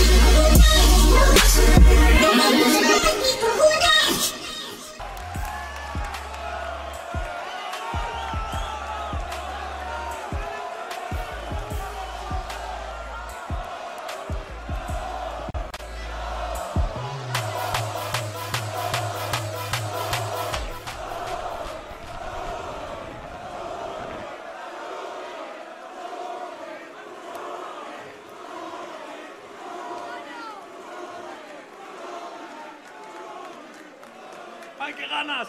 Who are they? ¡Ay, qué ganas!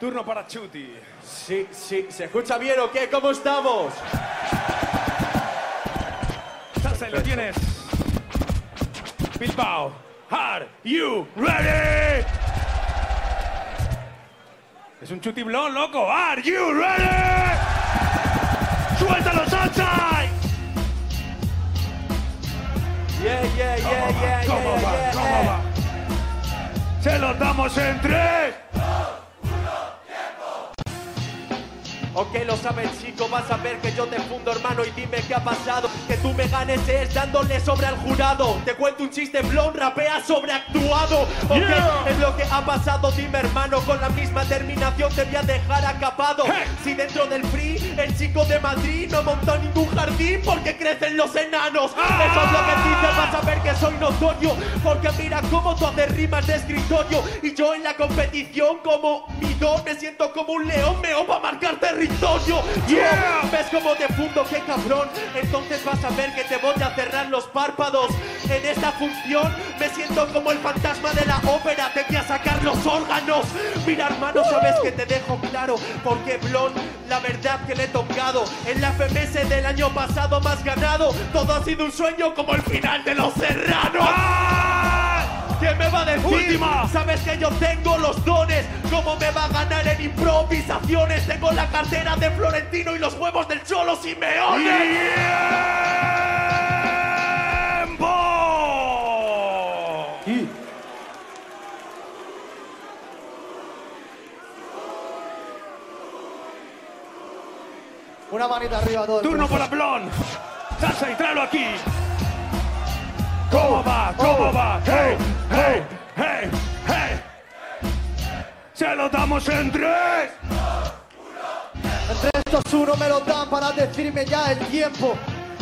Turno para Chuti. Sí, sí, ¿se escucha bien o qué? ¿Cómo estamos? Salsa, lo tienes. Bilbao. Are you ready? Es un chutiblón, loco. Are you ready? ¡Suéltalo, salsa! Yeah, yeah, yeah, yeah, ¿Cómo yeah, va? yeah, ¿Cómo yeah. va? Se lo damos en tres. Ok, lo sabes, chico, vas a ver que yo te fundo, hermano, y dime qué ha pasado. Que tú me ganes es dándole sobre al jurado. Te cuento un chiste, blon, rapea sobreactuado. Ok, Yeah. es lo que ha pasado, dime, hermano, con la misma terminación te voy a dejar acapado. Hey. Si dentro del free, el chico de Madrid no montó ningún jardín porque crecen los enanos. Ah. Eso es lo que dices, vas a ver que soy notorio. Porque mira cómo tú haces rimas de escritorio. Y yo en la competición, como mi don, me siento como un león, meo para marcar territorio. Yeah. ¿Ves cómo te fundo? ¡Qué cabrón! Entonces vas a ver que te voy a cerrar los párpados. En esta función me siento como el fantasma de la ópera. Te voy a sacar los órganos. Mira, hermano, sabes que te dejo claro. Porque Blon, la verdad que le he tocado. En la FMS del año pasado más ganado. Todo ha sido un sueño como el final de Los Serranos. ¡Ah! ¿Qué me va a decir? Última. Sabes que yo tengo los dones. ¿Cómo me va a ganar en improvisaciones? Tengo la cartera de Florentino y los huevos del Cholo Simeone. ¡Tiempo! Una manita arriba a todos. Turno para Blon. Salsa y tráelo aquí. ¿Cómo va? ¿Cómo va? ¡Hey! ¡Hey! ¡Hey! ¡Hey! Se lo damos en tres. Entre estos uno me lo dan para decirme ya el tiempo.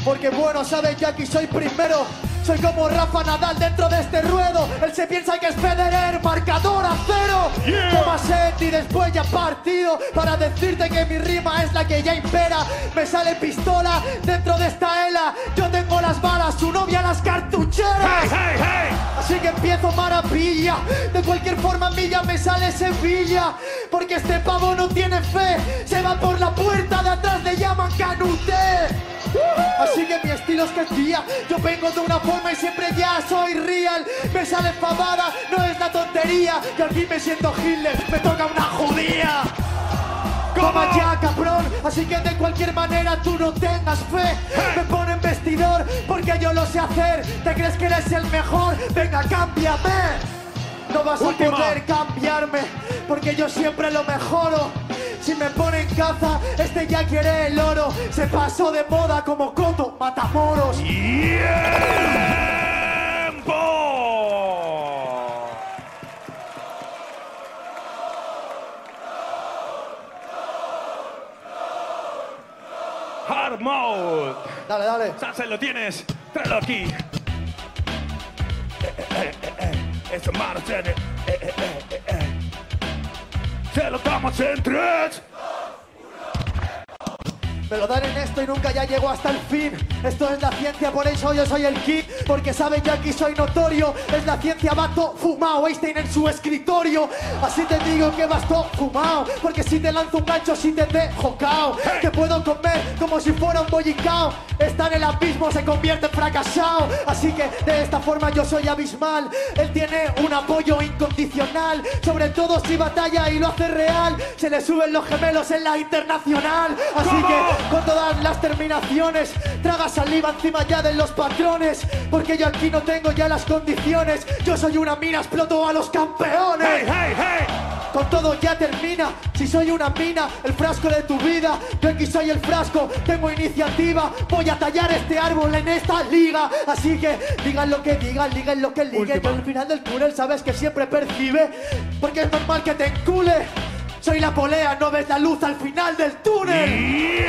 Porque bueno, sabes, ya aquí soy primero. Soy como Rafa Nadal dentro de este ruedo. Él se piensa que es Federer, marcador a cero. Yeah. Toma set y después ya partido. Para decirte que mi rima es la que ya impera. Me sale pistola dentro de esta ela. Yo tengo las balas, su novia las cartucheras. ¡Hey! ¡Hey! ¡Hey! Así que empiezo maravilla. De cualquier forma, a mí ya me sale Sevilla. Porque este pavo no tiene fe. Se va por la puerta de atrás, le llaman canuté. Así que mi estilo es que es. Yo vengo de una forma y siempre ya soy real. Me sale fabada, no es la tontería. Y aquí me siento Hitler, me toca una judía. Toma ya, cabrón. Así que de cualquier manera tú no tengas fe. Me ponen vestidor porque yo lo sé hacer. ¿Te crees que eres el mejor? Venga, cámbiame. No vas Última. a poder cambiarme porque yo siempre lo mejoro. Si me ponen caza, este ya quiere el oro. Se pasó de moda como Coto Matamoros. ¡Tiempo! Hard mode. Dale, dale. Salsa, lo tienes. Tráelo aquí. Eh, eh, eh, eh, eh. Marcel. Eh, eh, eh, Me lo dan en esto y nunca ya llego hasta el fin. Esto es la ciencia, por eso yo soy el king. Porque saben que aquí soy notorio. Es la ciencia, bato fumado. Einstein en su escritorio. Así te digo que vas todo fumado. Porque si te lanzo un gancho, si te dejo cao. Que puedo comer como si fuera un bollicao. Está en el abismo, se convierte en fracasado. Así que de esta forma yo soy abismal. Él tiene un apoyo incondicional. Sobre todo si batalla y lo hace real. Se le suben los gemelos en la internacional. Así ¿Cómo? que con todas las terminaciones. Traga saliva encima ya de los patrones. Porque yo aquí no tengo ya las condiciones. Yo soy una mina, exploto a los campeones. Hey, hey, hey. Con todo ya termina. Si soy una mina, el frasco de tu vida. Yo aquí soy el frasco, tengo iniciativa. Voy a tallar este árbol en esta liga. Así que digan lo que digan, digan lo que liguen. Yo al final del túnel sabes que siempre percibe. Porque es normal que te encule. Soy la polea, no ves la luz al final del túnel.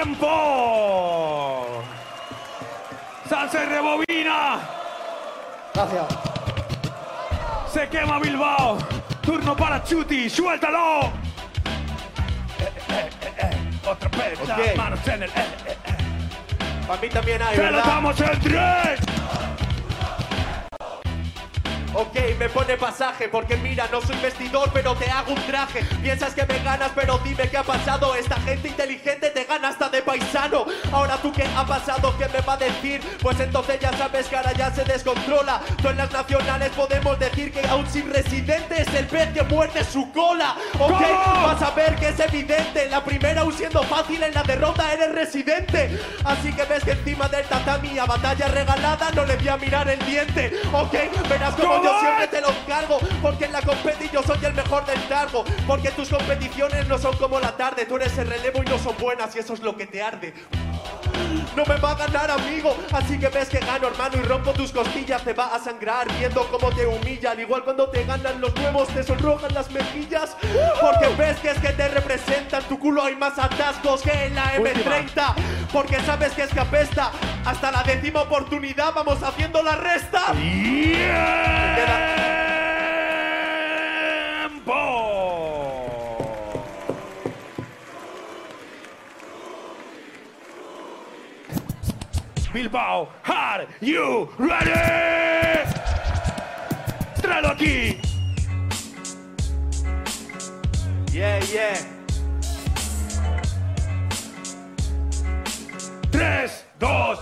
¡Tiempo! Y rebobina. Gracias. Se quema Bilbao. Turno para Chuti. Suéltalo. Eh, eh, eh, eh. Otra vez. Manos en el. Para mí también hay, Se lo damos en tres. Ok, me pone pasaje porque mira, no soy vestidor, pero te hago un traje. Piensas que me ganas, pero dime qué ha pasado. Esta gente inteligente te gana hasta de paisano. Ahora tú qué ha pasado, qué me va a decir. Pues entonces ya sabes que ahora ya se descontrola. Tú en las nacionales podemos decir que aún sin residente es el pez que muerde su cola. Ok, ¿Cómo? vas a ver que es evidente. La primera aún siendo fácil, en la derrota eres residente. Así que ves que encima del tatami a batalla regalada no le voy a mirar el diente. Ok, verás como yo siempre te lo cargo. Porque en la competi yo soy el mejor del cargo. Porque tus competiciones no son como la tarde. Tú eres el relevo y no son buenas y eso es lo que te arde. No me va a ganar, amigo. Así que ves que gano, hermano, y rompo tus costillas. Te va a sangrar viendo cómo te humillan. Igual cuando te ganan los nuevos, te sonrojan las mejillas. Porque ves que es que te representan. Tu culo hay más atascos que en la M30. Porque sabes que es que apesta. Hasta la décima oportunidad vamos haciendo la resta. ¡Tiempo! Bilbao, are you ready? Tráelo aquí. Yeah, yeah. Tres, dos.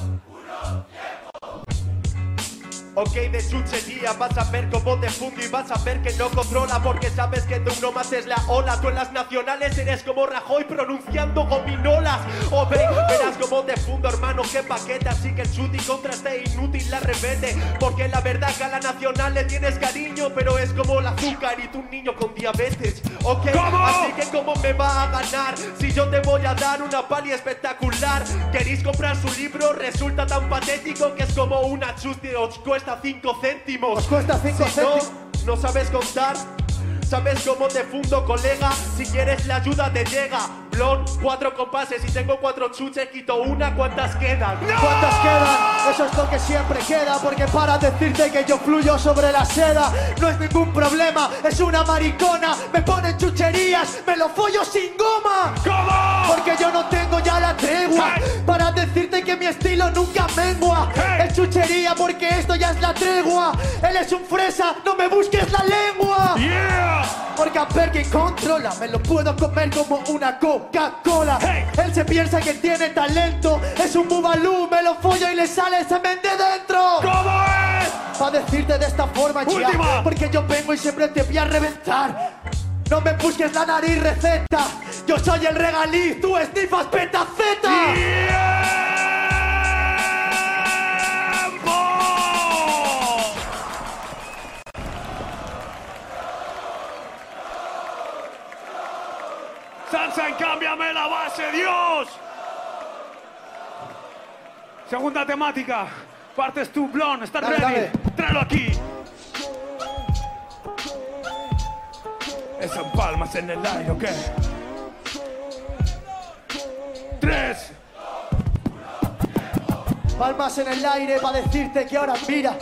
Ok, de chuchería vas a ver cómo te fundo y vas a ver que no controla porque sabes que tú no mates la ola. Tú en las nacionales eres como Rajoy pronunciando gominolas. O ve, verás cómo te fundo, hermano, qué paquete. Así que el chuti contra este inútil la revende. Porque la verdad que a la nacional le tienes cariño, pero es como el azúcar y tú un niño con diabetes. Ok, ¿Cómo? así que cómo me va a ganar si yo te voy a dar una pali espectacular. ¿Queréis comprar su libro? Resulta tan patético que es como una chusti os cuesta 5 céntimos. Os cuesta cinco si no, céntimos. no sabes contar. ¿Sabes cómo te fundo, colega? Si quieres la ayuda te llega. Cuatro compases y tengo cuatro chuches, quito una, ¿cuántas quedan? ¿Cuántas quedan? Eso es lo que siempre queda Porque para decirte que yo fluyo sobre la seda No es ningún problema, es una maricona Me ponen chucherías, me lo follo sin goma ¿Cómo? Porque yo no tengo ya la tregua Hey. Para decirte que mi estilo nunca mengua Hey. Es chuchería porque esto ya es la tregua Él es un fresa, no me busques la lengua Yeah. porque a Perkin controla, me lo puedo comer como una Coca-Cola. Hey. Él se piensa que tiene talento, es un bubalú, me lo follo y le sale semen de dentro. ¿Cómo es? Pa' decirte de esta forma ya, Última. porque yo vengo y siempre te voy a reventar. No me busques la nariz receta, yo soy el regaliz, tú esnifas petaceta. ¡Tiempo! Salsa en Cámbiame la base, Dios. Segunda temática. Partes tú, Blon. ¿Estás ready? dale. Tráelo aquí. Esas palmas en el aire, ¿ok? Tres. Palmas en el aire para decirte que ahora mira.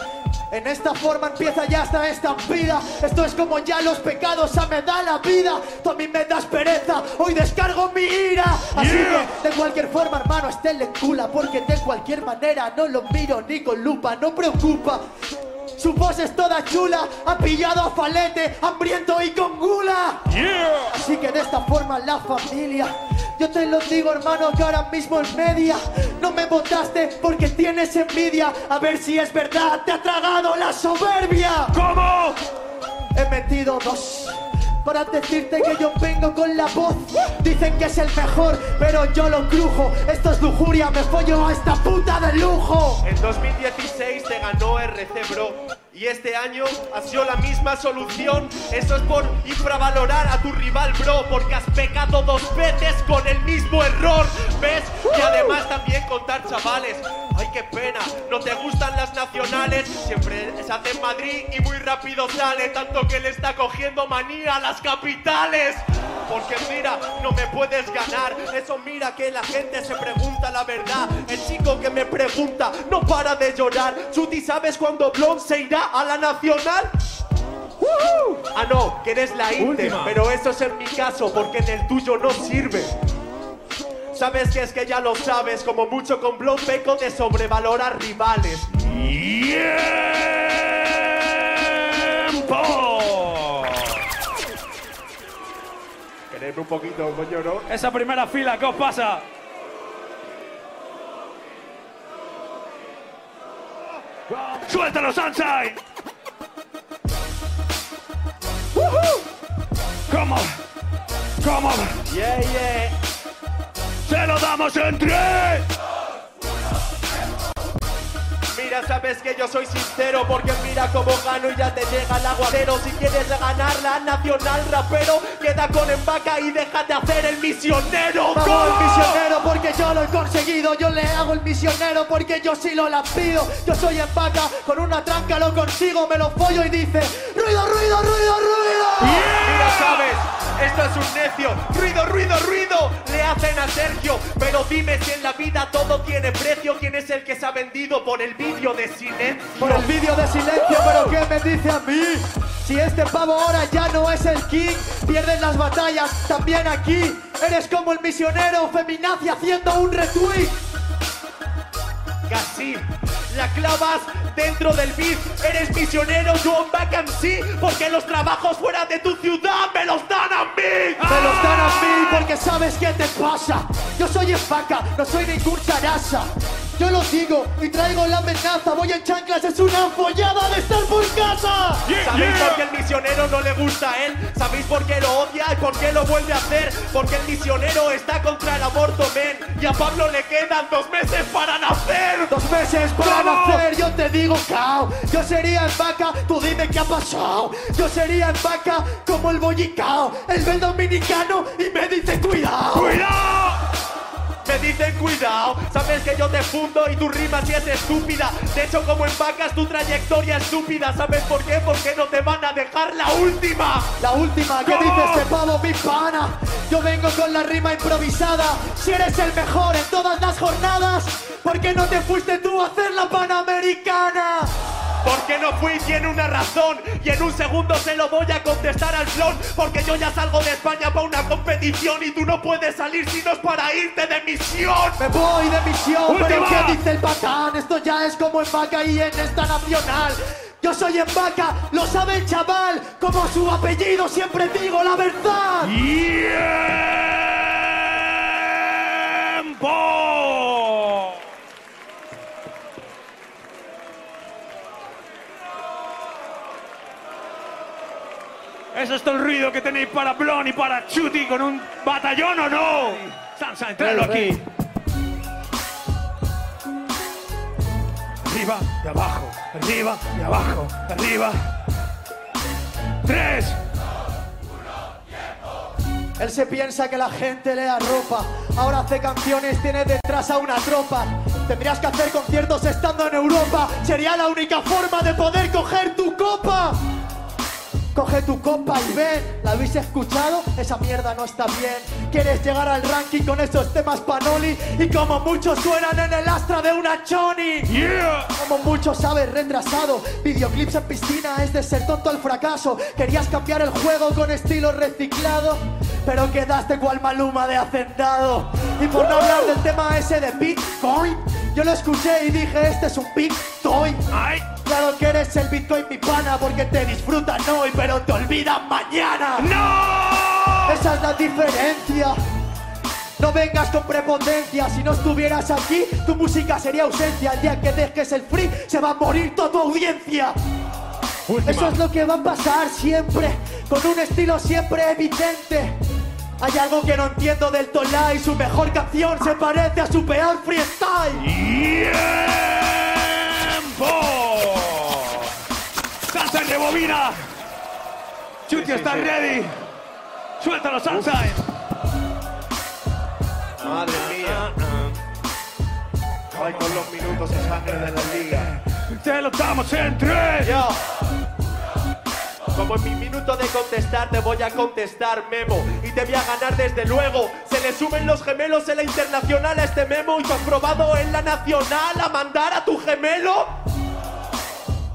En esta forma empieza ya esta estampida. Esto es como ya los pecados a me da la vida. Tú a mí me das pereza, hoy descargo mi ira. Así que de cualquier forma, hermano, esté en cula. Porque de cualquier manera no lo miro ni con lupa, no preocupa. Su voz es toda chula, ha pillado a Falete, hambriento y con gula. Así que de esta forma la familia. Yo te lo digo, hermano, que ahora mismo en media no me votaste porque tienes envidia. A ver si es verdad, te ha tragado la soberbia. ¿Cómo? He metido dos para decirte que yo vengo con la voz. Dicen que es el mejor, pero yo lo crujo. Esto es lujuria, me follo a esta puta de lujo. En 2016 te ganó RC Bro. Y este año ha sido la misma solución. Eso es por infravalorar a tu rival, bro, porque has pecado dos veces con el mismo error. ¿Ves? Y además también contar chavales. Ay, qué pena, no te gustan las nacionales. Siempre se hace en Madrid y muy rápido sale. Tanto que le está cogiendo manía a las capitales. Porque mira, no me puedes ganar. Eso mira que la gente se pregunta la verdad. El chico que me pregunta no para de llorar. Chuti, ¿sabes cuándo Blond se irá a la nacional? Ah, no, que eres la Inter, Última. pero eso es en mi caso, porque en el tuyo no sirve. Sabes que es que ya lo sabes, como mucho con Blond peco de sobrevalorar rivales. ¡Tiempo! Quererme un poquito, coño, ¿no? Esa primera fila, ¿qué os pasa? ¡Suéltalo, Sunshine! ¿Cómo? ¿Cómo? Yeah, yeah. ¡Se lo damos en tres! Mira, sabes que yo soy sincero porque mira cómo gano y ya te llega el aguacero. Si quieres ganar la nacional rapero, queda con embaca y deja de hacer el misionero. Hago el misionero porque yo lo he conseguido. Yo le hago el misionero porque yo sí lo la pido. Yo soy en vaca, con una tranca lo consigo, me lo follo y dice: ¡Ruido, ruido, ruido, ruido! Mira, sabes, esto es un necio. Ruido, ruido, ruido. Le hacen a Sergio. Pero dime si en la vida todo tiene precio. ¿Quién es el que se ha vendido por el vídeo de silencio? Por el vídeo de silencio, pero ¿qué me dice a mí? Si este pavo ahora ya no es el king, pierden las batallas también aquí. Eres como el misionero feminazi haciendo un retweet. La clavas dentro del beat. Eres misionero, yo en sí. Porque los trabajos fuera de tu ciudad me los dan a mí. Me los dan a mí porque sabes qué te pasa. Yo soy Espaca, no soy ningún charaza. Yo lo digo y traigo la amenaza. Voy en chanclas, es una follada de estar por misionero no le gusta a él? ¿Sabéis por qué lo odia y por qué lo vuelve a hacer? Porque el misionero está contra el aborto, men. Y a Pablo le quedan dos meses para nacer. Dos meses para nacer, yo te digo cao. Yo sería en vaca, tú dime qué ha pasado. Yo sería en vaca como el bollicao, el bel dominicano y me dice cuidado. ¡Cuidado! Me dicen cuidado, sabes que yo te fundo y tu rima si es estúpida. De hecho, como en vacas, tu trayectoria estúpida. ¿Sabes por qué? Porque no te van a dejar la última. La última, ¿qué ¿Cómo? dice este pavo, mi pana? Yo vengo con la rima improvisada. Si eres el mejor en todas las jornadas, ¿por qué no te fuiste tú a hacer la panamericana? Porque no fui, tiene una razón. Y en un segundo se lo voy a contestar al flon. Porque yo ya salgo de España para una competición y tú no puedes salir si no es para irte de misión. Me voy de misión, pero. ¿qué dice el patán? Esto ya es como en vaca y en esta nacional. Yo soy en vaca, lo sabe el chaval. Como su apellido siempre digo la verdad. ¡Tiempo! ¿Es esto el ruido que tenéis para Blon y para Chuti con un batallón o no? Sansa, entralo aquí. Arriba y abajo, arriba y abajo, arriba. Tres. Él se piensa que la gente le ropa. Ahora hace canciones, tiene detrás a una tropa. Tendrías que hacer conciertos estando en Europa. Sería la única forma de poder coger tu copa. Coge tu copa y ven, ¿la habéis escuchado? Esa mierda no está bien. Quieres llegar al ranking con esos temas panoli y como muchos suenan en el astra de una choni. Yeah. Como muchos sabes, retrasado. Videoclips en piscina es de ser tonto al fracaso. Querías cambiar el juego con estilo reciclado, pero quedaste cual maluma de hacendado. Y por no hablar del tema ese de Bitcoin, yo lo escuché y dije, este es un Bitcoin. Ay. Claro que eres el Bitcoin, mi pana, porque te disfrutan hoy, pero te olvidan mañana. No. Esa es la diferencia. No vengas con prepotencia, si no estuvieras aquí, tu música sería ausencia. El día que dejes el free, se va a morir toda tu audiencia. Última. Eso es lo que va a pasar siempre, con un estilo siempre evidente. Hay algo que no entiendo del Tola y su mejor canción se parece a su peor freestyle. ¡Tiempo! ¡Salsa y rebobina! Chuti está ready. Suéltalo, salsa. Madre mía. Ay, con los minutos de sangre de la liga. Te lo damos en tres. Yo. Como en mi minuto de contestar, te voy a contestar, Memo. Y te voy a ganar desde luego. Se le suben los gemelos en la internacional a este memo. Y tú has probado en la nacional a mandar a tu gemelo.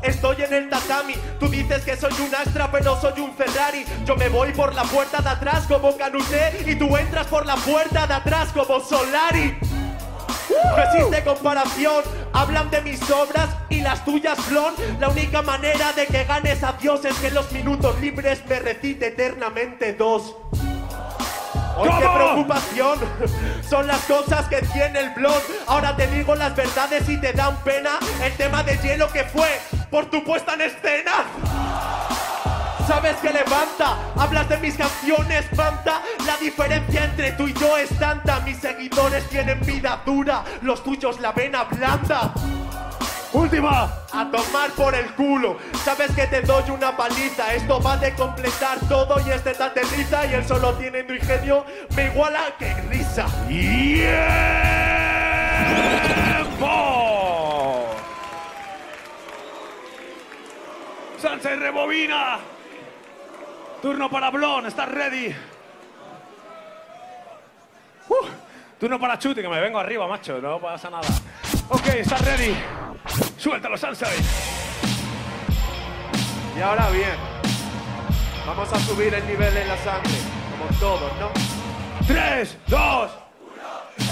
Estoy en el tatami, tú dices que soy un Astra pero soy un Ferrari. Yo me voy por la puerta de atrás como Canuté Y tú entras por la puerta de atrás como Solari. No existe comparación, hablan de mis obras y las tuyas flon. La única manera de que ganes a Dios es que en los minutos libres me recite eternamente dos. Hoy qué preocupación son las cosas que tiene el blog. Ahora te digo las verdades y te dan pena. El tema de hielo que fue por tu puesta en escena. Sabes que levanta, hablas de mis canciones, manta. La diferencia entre tú y yo es tanta. Mis seguidores tienen vida dura, los tuyos la vena blanda. Última. A tomar por el culo, sabes que te doy una paliza. Esto va de completar todo y este te aterriza. Y él solo tiene ingenio, me iguala que risa. ¡Tiempo! Y rebobina. Turno para Blon, ¿estás ready? Uh, turno para Chuti, que me vengo arriba, macho, no pasa nada. Ok, ¿estás ready? Suéltalo, salsa. Y ahora bien, vamos a subir el nivel en la sangre, como todos, ¿no? Tres, dos.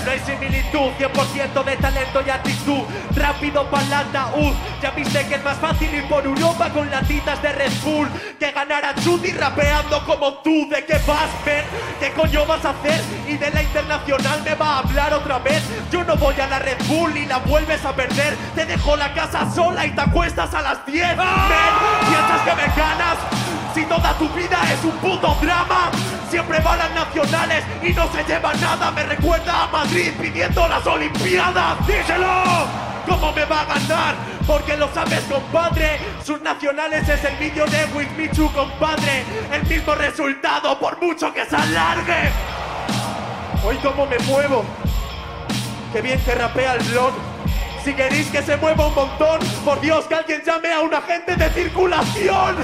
No hay similitud, 100% de talento y actitud. Rápido para el ataúd. Ya viste que es más fácil ir por Europa con latitas de Red Bull que ganar a Chuti rapeando como tú. ¿De qué vas, ver? ¿Qué coño vas a hacer? Y de la internacional me va a hablar otra vez. Yo no voy a la Red Bull y la vuelves a perder. Te dejo la casa sola y te acuestas a las 10. Men, ¿Piensas que me ganas? Si toda tu vida es un puto drama, siempre van las nacionales y no se lleva nada. Me recuerda a Madrid pidiendo las Olimpiadas. ¡Díselo! ¿Cómo me va a ganar? Porque lo sabes, compadre. Sus nacionales es el vídeo de With Michu, compadre. El mismo resultado, por mucho que se alargue. Hoy, ¿cómo me muevo? Qué bien que rapea el blog. Si queréis que se mueva un montón, por Dios que alguien llame a un agente de circulación.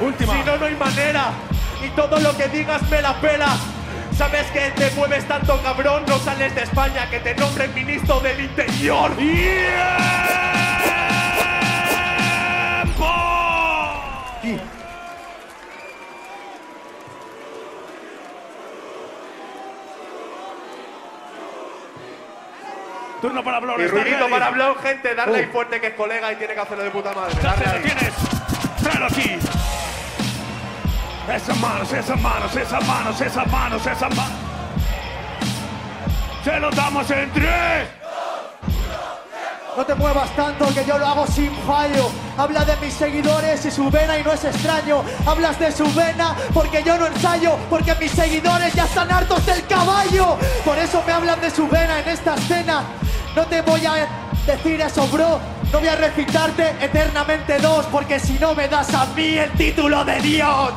Última. Si no, no hay manera. Y todo lo que digas me la pela. Sabes que te mueves tanto, cabrón. No sales de España, que te nombren ministro del Interior. ¡Tiempo! Turno para Blon, Y ¿estás ruidito para hablar, gente. Darle ahí Uh. fuerte que es colega y tiene que hacerlo de puta madre. Darle ahí. tienes. Tráelo aquí. Esas manos, esas manos, esas manos, esas manos, esas manos. Se lo damos en tres. No te muevas tanto que yo lo hago sin fallo. Habla de mis seguidores y su vena y no es extraño. Hablas de su vena porque yo no ensayo. Porque mis seguidores ya están hartos del caballo. Por eso me hablan de su vena en esta escena. No te voy a decir eso, bro. No voy a recitarte eternamente dos. Porque si no me das a mí el título de Dios.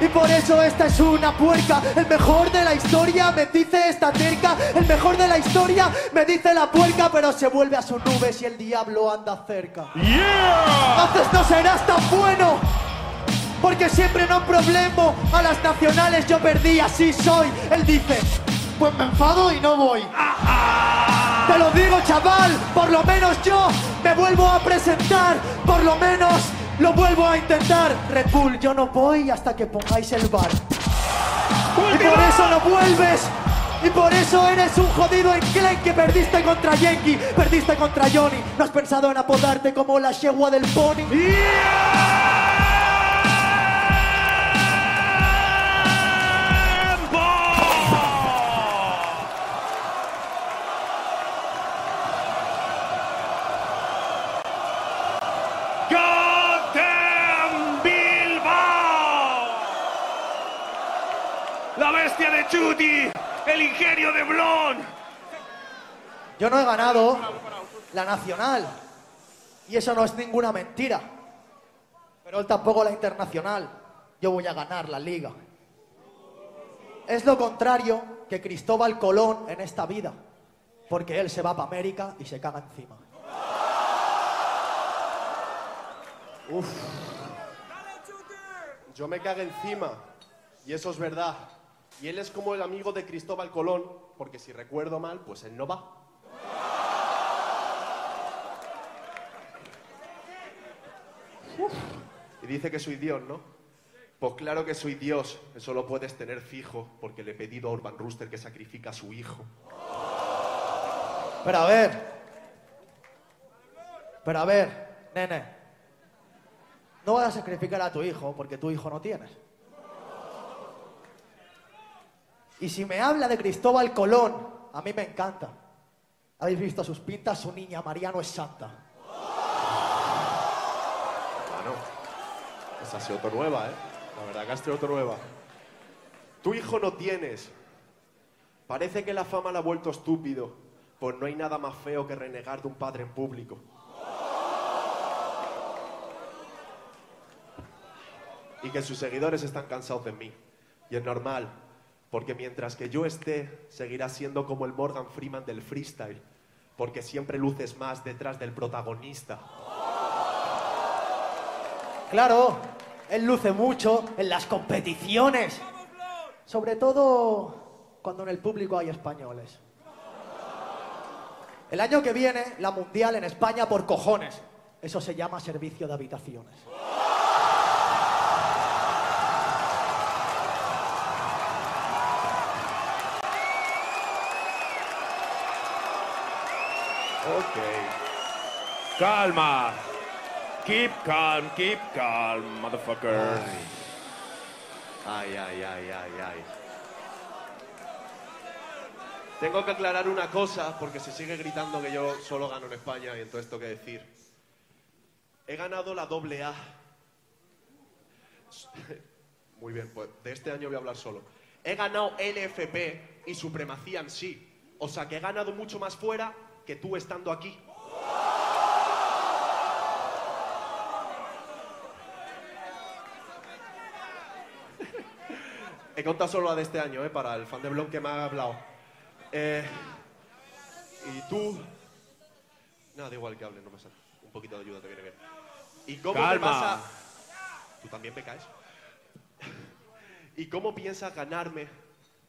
Y por eso esta es una puerca. El mejor de la historia me dice esta cerca. El mejor de la historia me dice la puerca, pero se vuelve a su nube si el diablo anda cerca. Yeah. Entonces no serás tan bueno. porque siempre no problemo. A las nacionales yo perdí, así soy. Él dice, pues me enfado y no voy. Te lo digo, chaval, por lo menos yo me vuelvo a presentar, por lo menos lo vuelvo a intentar. Red Bull, yo no voy hasta que pongáis el bar. Y por eso no vuelves. Y por eso eres un jodido enclenque. Perdiste contra Yankee, perdiste contra Johnny. No has pensado en apodarte como la yegua del pony. Yo no he ganado la nacional. Y eso no es ninguna mentira. Pero él tampoco la internacional. Yo voy a ganar la liga. Es lo contrario que Cristóbal Colón en esta vida. Porque él se va para América y se caga encima. Yo me cago encima. Y eso es verdad. Y él es como el amigo de Cristóbal Colón, porque si recuerdo mal, pues él no va. Uf. Y dice que soy Dios, ¿no? Pues claro que soy Dios. Eso lo puedes tener fijo, porque le he pedido a Urban Rooster que sacrifica a su hijo. Pero a ver. Pero a ver, nene. No vas a sacrificar a tu hijo porque tu hijo no tienes. Y si me habla de Cristóbal Colón, a mí me encanta. ¿Habéis visto sus pintas? Su niña Mariano es santa. Bueno, ha sido otra nueva, ¿eh? La verdad que ha sido. Tu hijo no tienes. Parece que la fama la ha vuelto estúpido. Pues no hay nada más feo que renegar de un padre en público. Y que sus seguidores están cansados de mí. Y es normal, porque mientras que yo esté, seguirá siendo como el Morgan Freeman del freestyle. Porque siempre luces más detrás del protagonista. Claro, él luce mucho en las competiciones. Sobre todo cuando en el público hay españoles. El año que viene, la mundial en España por cojones. Eso se llama servicio de habitaciones. Ok. Calma. Keep calm, keep calm, motherfucker. Ay, ay, ay, ay, ay. Tengo que aclarar una cosa, porque se sigue gritando que yo solo gano en España y entonces tengo que decir. He ganado la doble A. Muy bien, pues de este año voy a hablar solo. He ganado LFP y supremacía en sí. O sea que he ganado mucho más fuera que tú estando aquí. He contado solo la de este año, ¿eh? Para el fan de blog que me ha hablado. Eh, y tú... Nada, da igual que hable, no me sale. Un poquito de ayuda te viene bien. ¿Y cómo te Calma. vas a... ¿Tú también me caes? ¿Y cómo piensas ganarme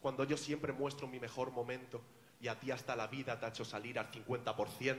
cuando yo siempre muestro mi mejor momento y a ti hasta la vida te ha hecho salir al 50%?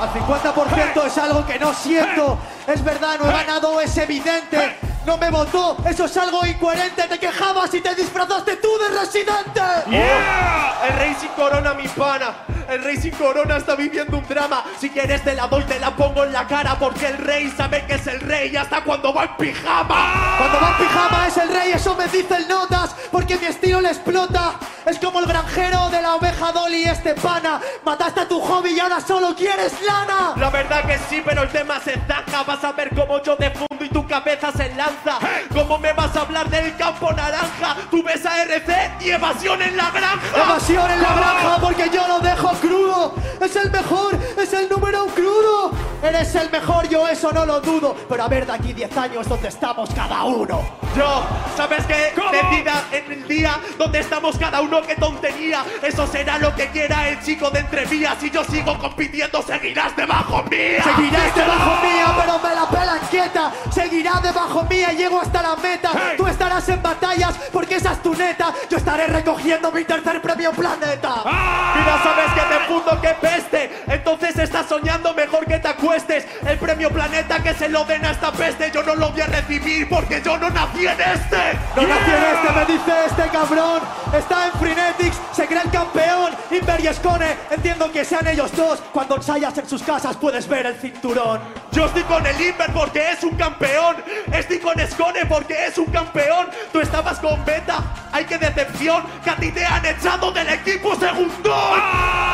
Al 50% es algo que no siento. Es verdad, no he ganado, es evidente. No me votó, eso es algo incoherente. Te quejabas y te disfrazaste tú de residente. ¡Yeah! El rey sin corona, mi pana. El rey sin corona está viviendo un drama. Si quieres te la doy, te la pongo en la cara. Porque el rey sabe que es el rey hasta cuando va en pijama. Cuando va en pijama es el rey, eso me dice el notas, porque mi estilo le explota. Es como el granjero de la oveja Dolly este pana. Mataste a tu hobby y ahora solo quieres lana. La verdad que sí, pero el tema se zaja. Vas a ver cómo yo te fundo y tu cabeza se lanza. ¿Cómo me vas a hablar del campo naranja? Tú ves a RC y evasión en la granja. Evasión en la granja porque yo lo dejo crudo. Es el mejor, es el número crudo. Eres el mejor, yo eso no lo dudo. Pero a ver, de aquí 10 años, ¿dónde estamos cada uno? Yo, ¿sabes qué? ¿Cómo? Decida en el día donde estamos cada uno, qué tontería. Eso será lo que quiera el chico de entrevías. Si yo sigo compitiendo, seguirás debajo mía. Seguirás debajo mía, pero me la pela quieta. Seguirás debajo mía y llego hasta la meta. Hey. Tú estarás en batallas porque esa es tu neta. Yo estaré recogiendo mi tercer premio planeta. ¡Ah! Mira, sabes que te fundo que peste. Entonces estás soñando mejor que te acuestes. El premio planeta que se lo den a esta peste. Yo no lo voy a recibir porque yo no nací en este. No nací en este, me dice este cabrón. Está en Frenetics, se cree el campeón. Inver y Escone, entiendo que sean ellos dos. Cuando ensayas en sus casas puedes ver el cinturón. Yo estoy con el Inver porque es un campeón. Estoy con Escone porque es un campeón. Tú estabas con Beta. Ay, qué decepción que a ti te han echado del equipo segundón.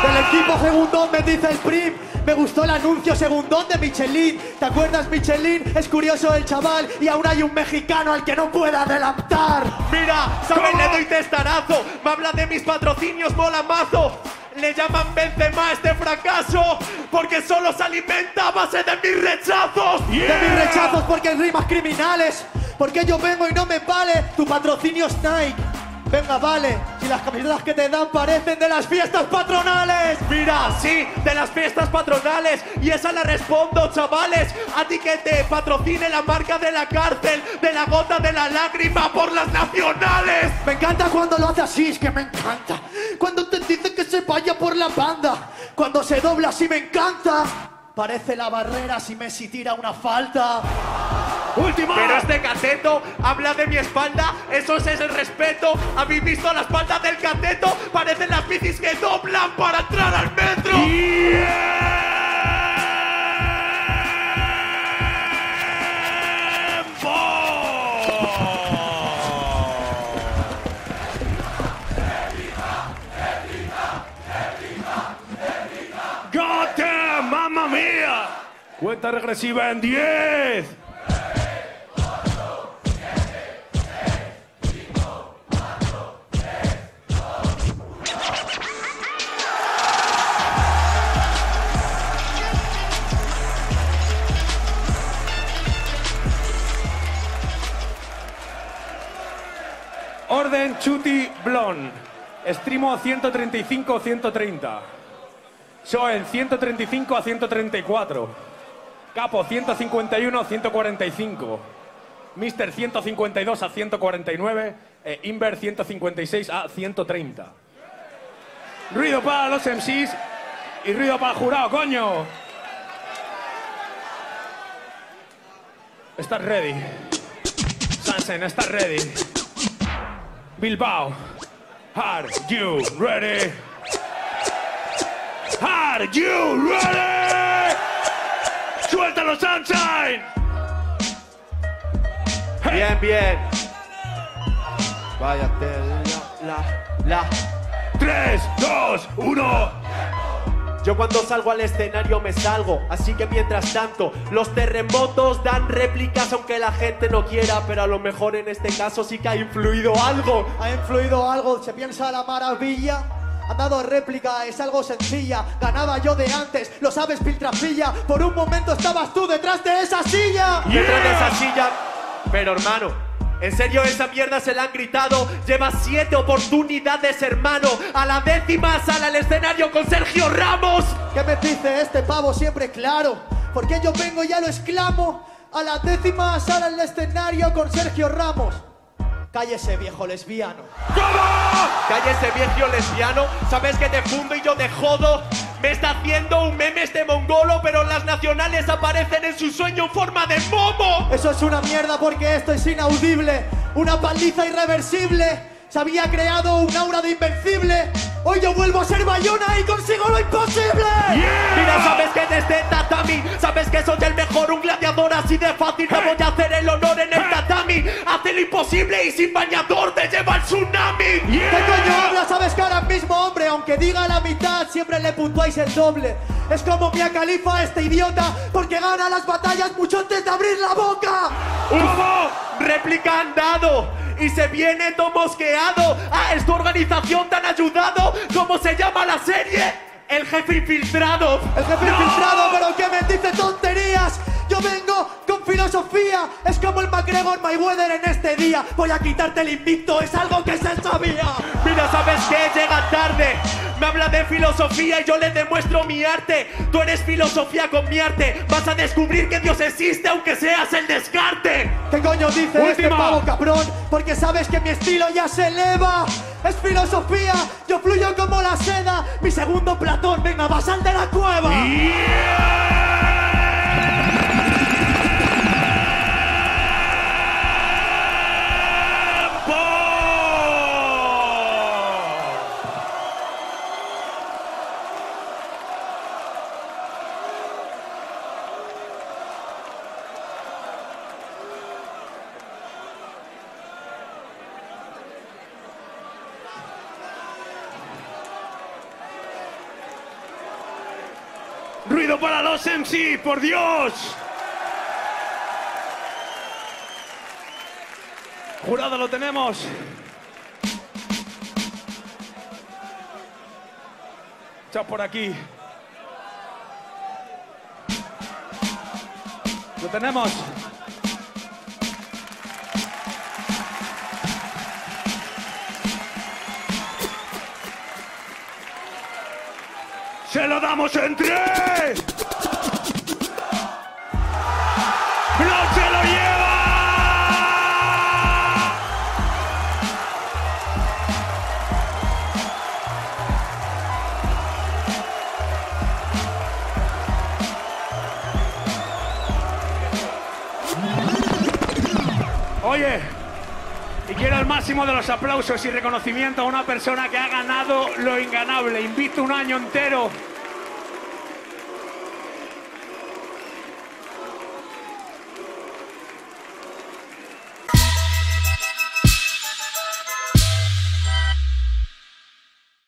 Del equipo segundón me dice el Prim. Me gustó el anuncio segundón de Michelin. ¿Te acuerdas, Michelin? Es curioso el chaval y aún hay un mexicano al que no pueda adelantar. Mira, ¿sabes? ¿Cómo? Le doy testarazo. Me habla de mis patrocinios, mola mazo. Le llaman Benzema a este fracaso porque solo se alimenta a base de mis rechazos. De mis rechazos porque hay rimas criminales. Porque yo vengo y no me vale. Tu patrocinio es Nike. Venga, vale. Las camisetas que te dan parecen de las fiestas patronales. Mira, sí, de las fiestas patronales. Y esa la respondo, chavales. A ti que te patrocine la marca de la cárcel, de la gota de la lágrima por las nacionales. Me encanta cuando lo hace así, es que me encanta. Cuando te dice que se vaya por la banda. Cuando se dobla así me encanta. Parece la barrera si Messi tira una falta. ¡Última! Pero este cateto habla de mi espalda, eso es el respeto. ¿Habéis visto la espalda del cateto? Parecen las bicis que doblan para entrar al metro. ¡Got them! ¡Mamma mía! Cuenta regresiva en 10. Chuti Blon. Extremo 135 130. Soen 135 a 134. Capo 151 a 145. Mister 152 a 149. E Inver 156 a 130. Ruido para los MCs y ruido para el jurado, coño. ¿Estás ready? Sansen, ¿estás ready? Bilbao, are you ready? Are you ready? ¡Suéltalo, Sunshine! Hey. Bien, bien. Váyate la, la, la. 3, 2, 1. Yo cuando salgo al escenario me salgo, así que mientras tanto los terremotos dan réplicas aunque la gente no quiera, pero a lo mejor en este caso sí que ha influido algo. Ha influido algo, se piensa la maravilla. Han dado réplica, es algo sencilla. Ganaba yo de antes, lo sabes, piltrafilla. Por un momento estabas tú detrás de esa silla. Detrás de esa silla. Pero hermano, en serio esa mierda se la han gritado. Lleva siete oportunidades, hermano. A la décima sale al escenario con Sergio Ramos. ¿Qué me dice este pavo siempre claro? Porque yo vengo y ya lo exclamo. A la décima sale al escenario con Sergio Ramos. Cállese, viejo lesbiano. Cállese viejo lesbiano, sabes que te fundo y yo te jodo. Me está haciendo un meme este mongolo, pero las nacionales aparecen en su sueño en forma de momo. Eso es una mierda porque esto es inaudible. Una paliza irreversible. Se había creado un aura de invencible. Hoy yo vuelvo a ser Bayona y consigo lo imposible. Mira, sabes que desde tatami, sabes que soy el mejor, un gladiador así de fácil. Te voy a hacer el honor en el tatami. Hace lo imposible y sin bañador te lleva el tsunami. ¿Qué coño habla? Sabes que ahora mismo, hombre, aunque diga la mitad, siempre le puntuáis el doble. Es como Mia Califa este idiota, porque gana las batallas mucho antes de abrir la boca. ¿Cómo? Réplica han dado y se viene todo mosqueado. A esta organización te han ayudado. ¿Cómo se llama la serie? El jefe infiltrado. El jefe ¡No! infiltrado, pero que me dice tonterías. Yo vengo filosofía. Es como el McGregor Mayweather en este día. Voy a quitarte el invicto, es algo que se sabía. Mira, ¿sabes qué? Llega tarde. Me habla de filosofía y yo le demuestro mi arte. Tú eres filosofía con mi arte. Vas a descubrir que Dios existe aunque seas el descarte. ¿Qué coño dice este Última. pavo cabrón? Porque sabes que mi estilo ya se eleva. Es filosofía, yo fluyo como la seda. Mi segundo Platón, venga, va sal de la cueva. Ruido MC, por Dios. Jurado lo tenemos. Chao por aquí. Lo tenemos. Se lo damos en tres. Y quiero el máximo de los aplausos y reconocimiento a una persona que ha ganado lo inganable. Invito un año entero